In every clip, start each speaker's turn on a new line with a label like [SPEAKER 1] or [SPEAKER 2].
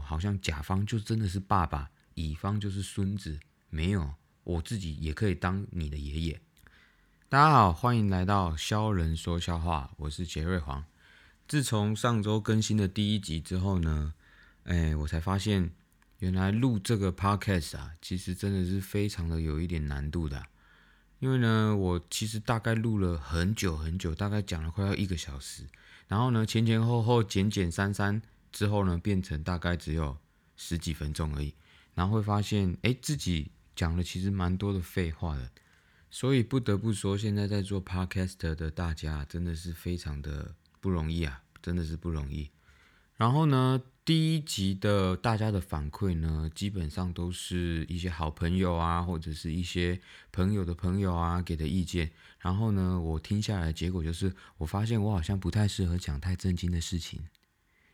[SPEAKER 1] 好像甲方就真的是爸爸，乙方就是孙子，没有，我自己也可以当你的爷爷。大家好，欢迎来到肖人说笑话，我是杰瑞黄。自从上周更新的第一集之后呢，哎，我才发现原来录这个 podcast 啊，其实真的是非常的有一点难度的。因为呢，我其实大概录了很久很久，大概讲了快要一个小时，然后呢，前前后后减减删删之后呢，变成大概只有十几分钟而已，然后会发现，哎，自己讲了其实蛮多的废话的，所以不得不说，现在在做 podcast 的大家真的是非常的。不容易啊，真的是不容易。然后呢，第一集的大家的反馈呢，基本上都是一些好朋友啊，或者是一些朋友的朋友啊给的意见。然后呢，我听下来结果就是，我发现我好像不太适合讲太震惊的事情。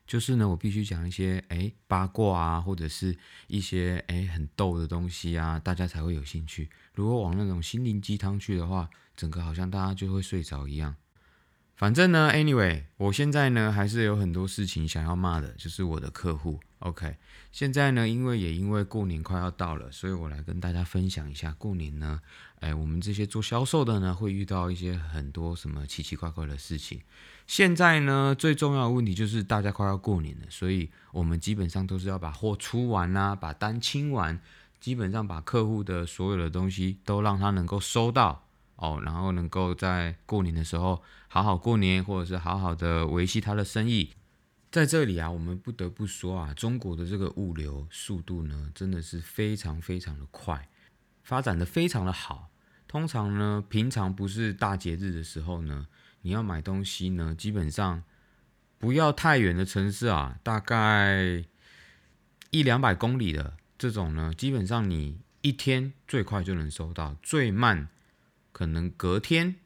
[SPEAKER 1] 就是呢，我必须讲一些哎八卦啊，或者是一些哎很逗的东西啊，大家才会有兴趣。如果往那种心灵鸡汤去的话，整个好像大家就会睡着一样。反正呢，anyway，我现在呢还是有很多事情想要骂的，就是我的客户。OK，现在呢，因为也因为过年快要到了，所以我来跟大家分享一下过年呢，哎，我们这些做销售的呢，会遇到一些很多什么奇奇怪怪的事情。现在呢，最重要的问题就是大家快要过年了，所以我们基本上都是要把货出完啊，把单清完，基本上把客户的所有的东西都让他能够收到。哦，然后能够在过年的时候好好过年，或者是好好的维系他的生意。在这里啊，我们不得不说啊，中国的这个物流速度呢，真的是非常非常的快，发展的非常的好。通常呢，平常不是大节日的时候呢，你要买东西呢，基本上不要太远的城市啊，大概一两百公里的这种呢，基本上你一天最快就能收到，最慢。可能隔天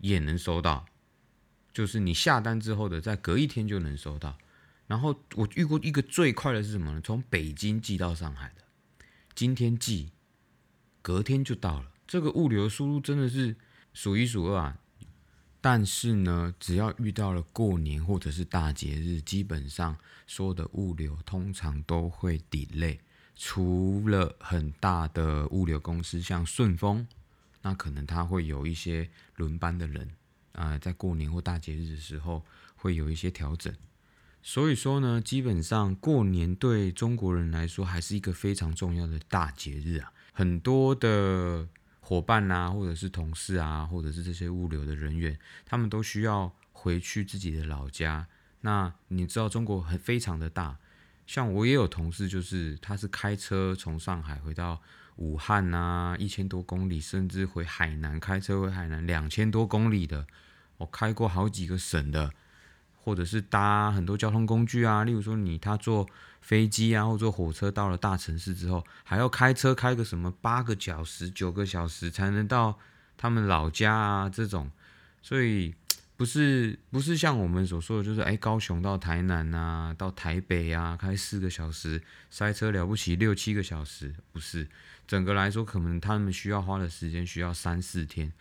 [SPEAKER 1] 也能收到，就是你下单之后的，再隔一天就能收到。然后我遇过一个最快的是什么呢？从北京寄到上海的，今天寄，隔天就到了。这个物流速度真的是数一数二啊！但是呢，只要遇到了过年或者是大节日，基本上所有的物流通常都会 delay，除了很大的物流公司，像顺丰。那可能他会有一些轮班的人啊，在过年或大节日的时候会有一些调整。所以说呢，基本上过年对中国人来说还是一个非常重要的大节日啊。很多的伙伴啊，或者是同事啊，或者是这些物流的人员，他们都需要回去自己的老家。那你知道中国很非常的大，像我也有同事，就是他是开车从上海回到。武汉呐，一千多公里，甚至回海南，开车回海南两千多公里的，我开过好几个省的，或者是搭很多交通工具啊，例如说你他坐飞机啊，或坐火车到了大城市之后，还要开车开个什么八个小时、九个小时才能到他们老家啊，这种，所以。不是不是像我们所说的，就是哎，高雄到台南啊，到台北啊，开四个小时，塞车了不起六七个小时，不是，整个来说，可能他们需要花的时间需要三四天。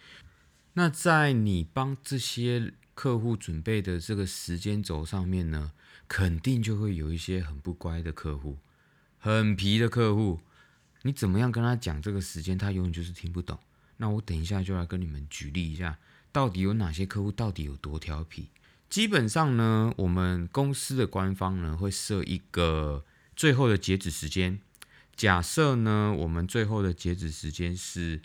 [SPEAKER 1] 那在你帮这些客户准备的这个时间轴上面呢，肯定就会有一些很不乖的客户，很皮的客户。你怎么样跟他讲这个时间，他永远就是听不懂。那我等一下就来跟你们举例一下。到底有哪些客户？到底有多调皮？基本上呢，我们公司的官方呢会设一个最后的截止时间。假设呢，我们最后的截止时间是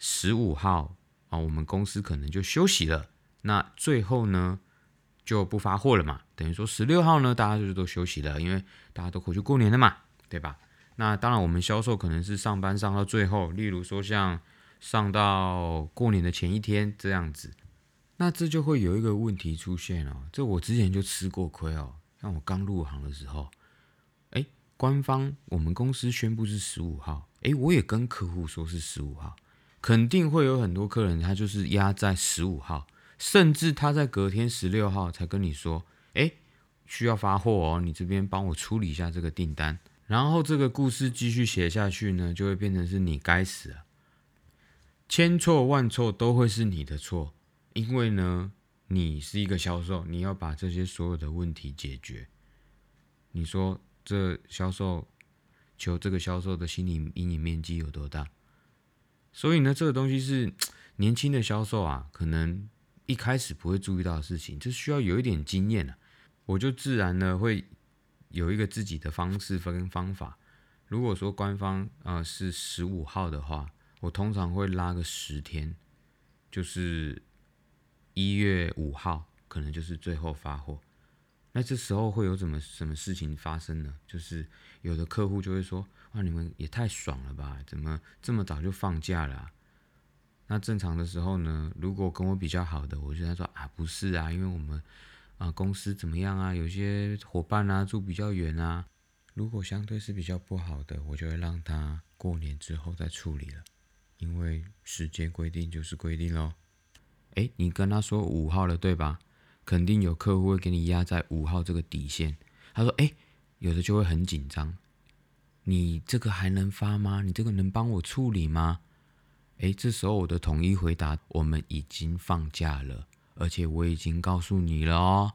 [SPEAKER 1] 十五号啊，我们公司可能就休息了。那最后呢就不发货了嘛？等于说十六号呢，大家就是都休息了，因为大家都回去过年了嘛，对吧？那当然，我们销售可能是上班上到最后，例如说像。上到过年的前一天这样子，那这就会有一个问题出现哦。这我之前就吃过亏哦。像我刚入行的时候，哎，官方我们公司宣布是十五号，哎，我也跟客户说是十五号，肯定会有很多客人他就是压在十五号，甚至他在隔天十六号才跟你说，哎，需要发货哦，你这边帮我处理一下这个订单。然后这个故事继续写下去呢，就会变成是你该死啊。千错万错都会是你的错，因为呢，你是一个销售，你要把这些所有的问题解决。你说这销售求这个销售的心理阴影面积有多大？所以呢，这个东西是年轻的销售啊，可能一开始不会注意到的事情，这需要有一点经验啊。我就自然呢会有一个自己的方式跟方法。如果说官方呃是十五号的话，我通常会拉个十天，就是一月五号可能就是最后发货。那这时候会有什么什么事情发生呢？就是有的客户就会说：“哇，你们也太爽了吧？怎么这么早就放假了？”那正常的时候呢，如果跟我比较好的，我就他说：“啊，不是啊，因为我们啊公司怎么样啊？有些伙伴啊住比较远啊。”如果相对是比较不好的，我就会让他过年之后再处理了，因为时间规定就是规定喽。哎，你跟他说五号了，对吧？肯定有客户会给你压在五号这个底线。他说：“哎，有的就会很紧张，你这个还能发吗？你这个能帮我处理吗？”哎，这时候我的统一回答：我们已经放假了，而且我已经告诉你了哦。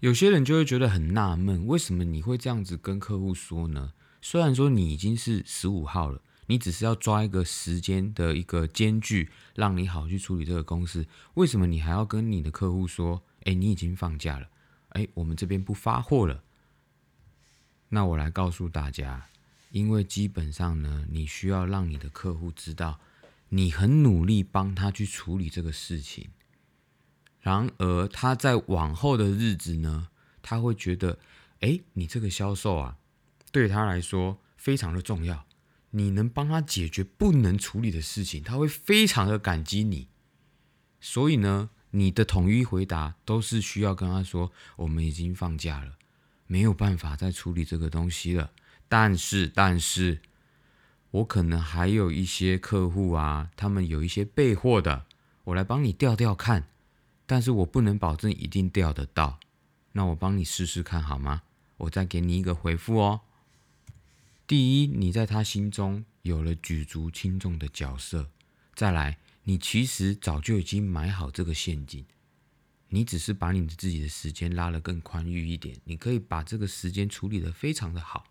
[SPEAKER 1] 有些人就会觉得很纳闷，为什么你会这样子跟客户说呢？虽然说你已经是十五号了，你只是要抓一个时间的一个间距，让你好去处理这个公司，为什么你还要跟你的客户说，哎，你已经放假了，哎，我们这边不发货了？那我来告诉大家，因为基本上呢，你需要让你的客户知道，你很努力帮他去处理这个事情。然而，他在往后的日子呢，他会觉得，哎，你这个销售啊，对他来说非常的重要。你能帮他解决不能处理的事情，他会非常的感激你。所以呢，你的统一回答都是需要跟他说，我们已经放假了，没有办法再处理这个东西了。但是，但是我可能还有一些客户啊，他们有一些备货的，我来帮你调调看。但是我不能保证一定调得到，那我帮你试试看好吗？我再给你一个回复哦。第一，你在他心中有了举足轻重的角色；再来，你其实早就已经埋好这个陷阱，你只是把你的自己的时间拉得更宽裕一点，你可以把这个时间处理得非常的好。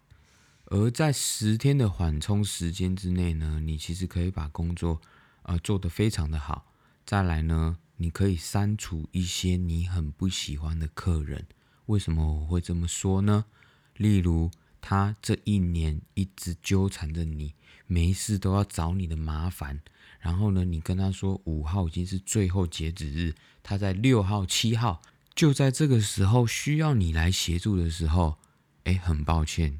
[SPEAKER 1] 而在十天的缓冲时间之内呢，你其实可以把工作呃做得非常的好。再来呢？你可以删除一些你很不喜欢的客人，为什么我会这么说呢？例如，他这一年一直纠缠着你，没事都要找你的麻烦。然后呢，你跟他说五号已经是最后截止日，他在六号、七号，就在这个时候需要你来协助的时候，哎，很抱歉，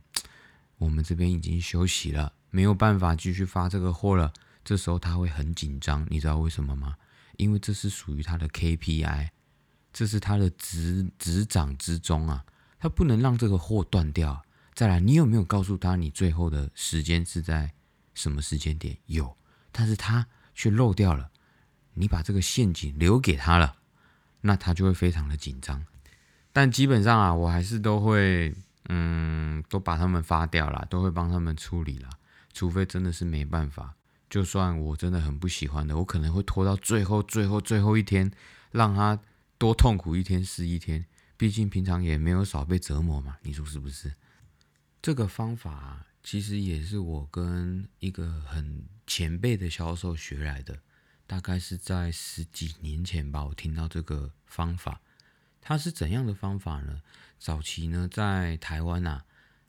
[SPEAKER 1] 我们这边已经休息了，没有办法继续发这个货了。这时候他会很紧张，你知道为什么吗？因为这是属于他的 KPI，这是他的执执掌之中啊，他不能让这个货断掉。再来，你有没有告诉他你最后的时间是在什么时间点？有，但是他却漏掉了。你把这个陷阱留给他了，那他就会非常的紧张。但基本上啊，我还是都会，嗯，都把他们发掉了，都会帮他们处理了，除非真的是没办法。就算我真的很不喜欢的，我可能会拖到最后、最后、最后一天，让他多痛苦一天是一天。毕竟平常也没有少被折磨嘛，你说是不是？这个方法其实也是我跟一个很前辈的销售学来的，大概是在十几年前吧。我听到这个方法，它是怎样的方法呢？早期呢，在台湾啊，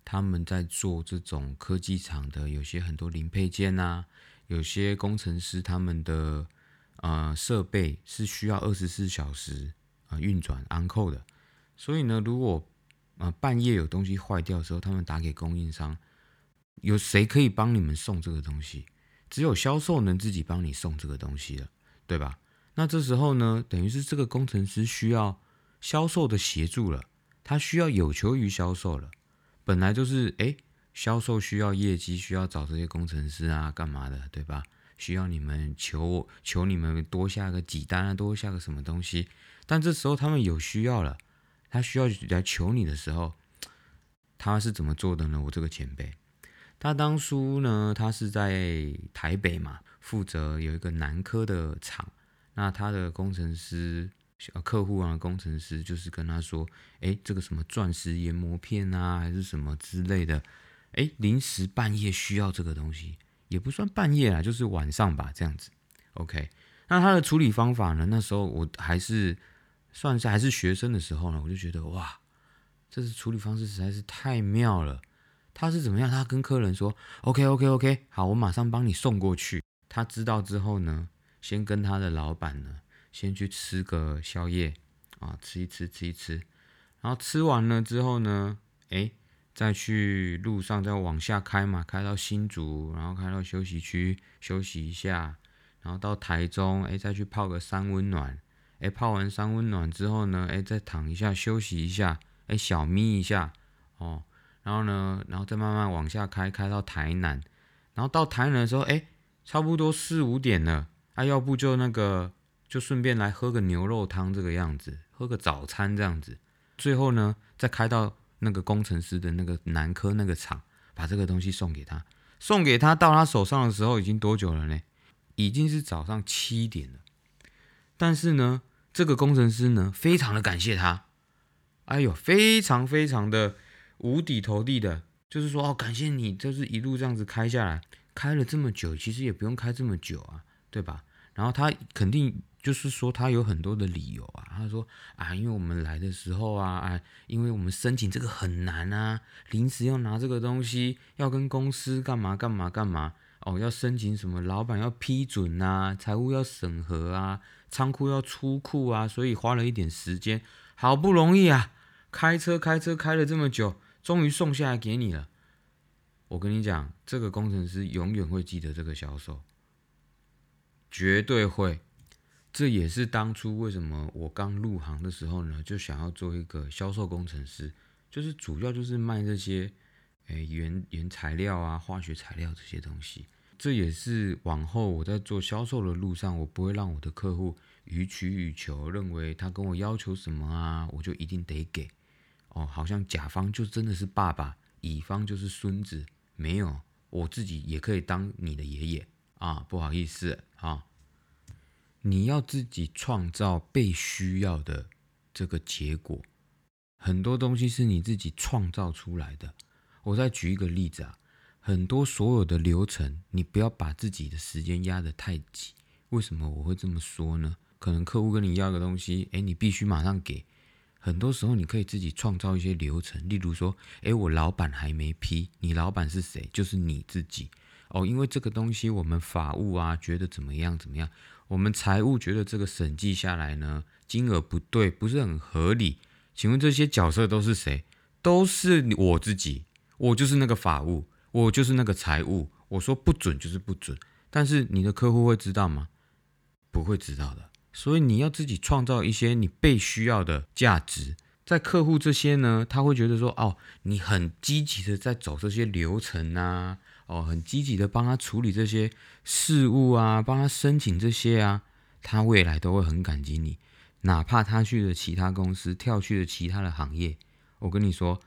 [SPEAKER 1] 他们在做这种科技厂的，有些很多零配件啊。有些工程师他们的呃设备是需要二十四小时啊运转安扣的，所以呢，如果啊半夜有东西坏掉的时候，他们打给供应商，有谁可以帮你们送这个东西？只有销售能自己帮你送这个东西了，对吧？那这时候呢，等于是这个工程师需要销售的协助了，他需要有求于销售了，本来就是哎。销售需要业绩，需要找这些工程师啊，干嘛的，对吧？需要你们求求你们多下个几单啊，多下个什么东西。但这时候他们有需要了，他需要来求你的时候，他是怎么做的呢？我这个前辈，他当初呢，他是在台北嘛，负责有一个南科的厂，那他的工程师客户啊，工程师就是跟他说，哎，这个什么钻石研磨片啊，还是什么之类的，哎，临时半夜需要这个东西，也不算半夜啊，就是晚上吧，这样子。OK，那他的处理方法呢？那时候我还是算是还是学生的时候呢，我就觉得哇，这是处理方式实在是太妙了。他是怎么样？他跟客人说：“OK OK OK，好，我马上帮你送过去。”他知道之后呢，先跟他的老板呢，先去吃个宵夜啊，吃一吃，吃一吃。然后吃完了之后呢，哎，再去路上再往下开嘛，开到新竹，然后开到休息区休息一下，然后到台中，哎，再去泡个三温暖。哎，泡完三温暖之后呢，哎，再躺一下休息一下，哎，小眯一下，哦。然后呢，然后再慢慢往下开，开到台南，然后到台南的时候，哎，差不多四五点了，啊，要不就那个，就顺便来喝个牛肉汤这个样子，喝个早餐这样子，最后呢，再开到那个工程师的那个南科那个厂，把这个东西送给他，送给他到他手上的时候已经多久了呢？已经是早上七点了，但是呢，这个工程师呢，非常的感谢他，哎呦，非常非常的。五体投地的，就是说哦，感谢你，就是一路这样子开下来，开了这么久，其实也不用开这么久啊，对吧？然后他肯定就是说他有很多的理由啊，他说啊，因为我们来的时候啊，啊，因为我们申请这个很难啊，临时要拿这个东西，要跟公司干嘛干嘛干嘛，哦，要申请什么，老板要批准啊，财务要审核啊，仓库要出库啊，所以花了一点时间，好不容易啊，开车开车开了这么久。终于送下来给你了，我跟你讲，这个工程师永远会记得这个销售，绝对会。这也是当初为什么我刚入行的时候呢，就想要做一个销售工程师，就是主要就是卖这些，诶原原材料啊、化学材料这些东西。这也是往后我在做销售的路上，我不会让我的客户予取予求，认为他跟我要求什么啊，我就一定得给。哦，好像甲方就真的是爸爸，乙方就是孙子。没有，我自己也可以当你的爷爷啊！不好意思啊，你要自己创造被需要的这个结果。很多东西是你自己创造出来的。我再举一个例子啊，很多所有的流程，你不要把自己的时间压得太紧。为什么我会这么说呢？可能客户跟你要个东西，诶，你必须马上给。很多时候，你可以自己创造一些流程，例如说，诶，我老板还没批，你老板是谁？就是你自己哦。因为这个东西，我们法务啊觉得怎么样怎么样，我们财务觉得这个审计下来呢，金额不对，不是很合理。请问这些角色都是谁？都是我自己，我就是那个法务，我就是那个财务。我说不准就是不准，但是你的客户会知道吗？不会知道的。所以你要自己创造一些你被需要的价值，在客户这些呢，他会觉得说，哦，你很积极的在走这些流程啊，哦，很积极的帮他处理这些事务啊，帮他申请这些啊，他未来都会很感激你，哪怕他去了其他公司，跳去了其他的行业，我跟你说，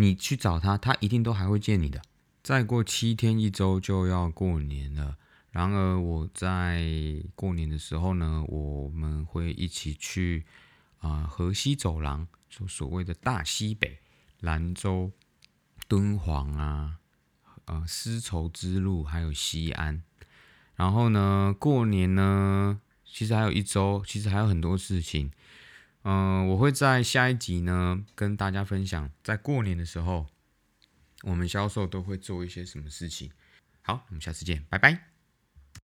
[SPEAKER 1] 你去找他，他一定都还会见你的。再过七天一周就要过年了。然而我在过年的时候呢，我们会一起去啊河西走廊，就所谓的大西北、兰州、敦煌啊，呃丝绸之路，还有西安。然后呢，过年呢，其实还有一周，其实还有很多事情。嗯，我会在下一集呢跟大家分享，在过年的时候，我们销售都会做一些什么事情。好，我们下次见，拜拜。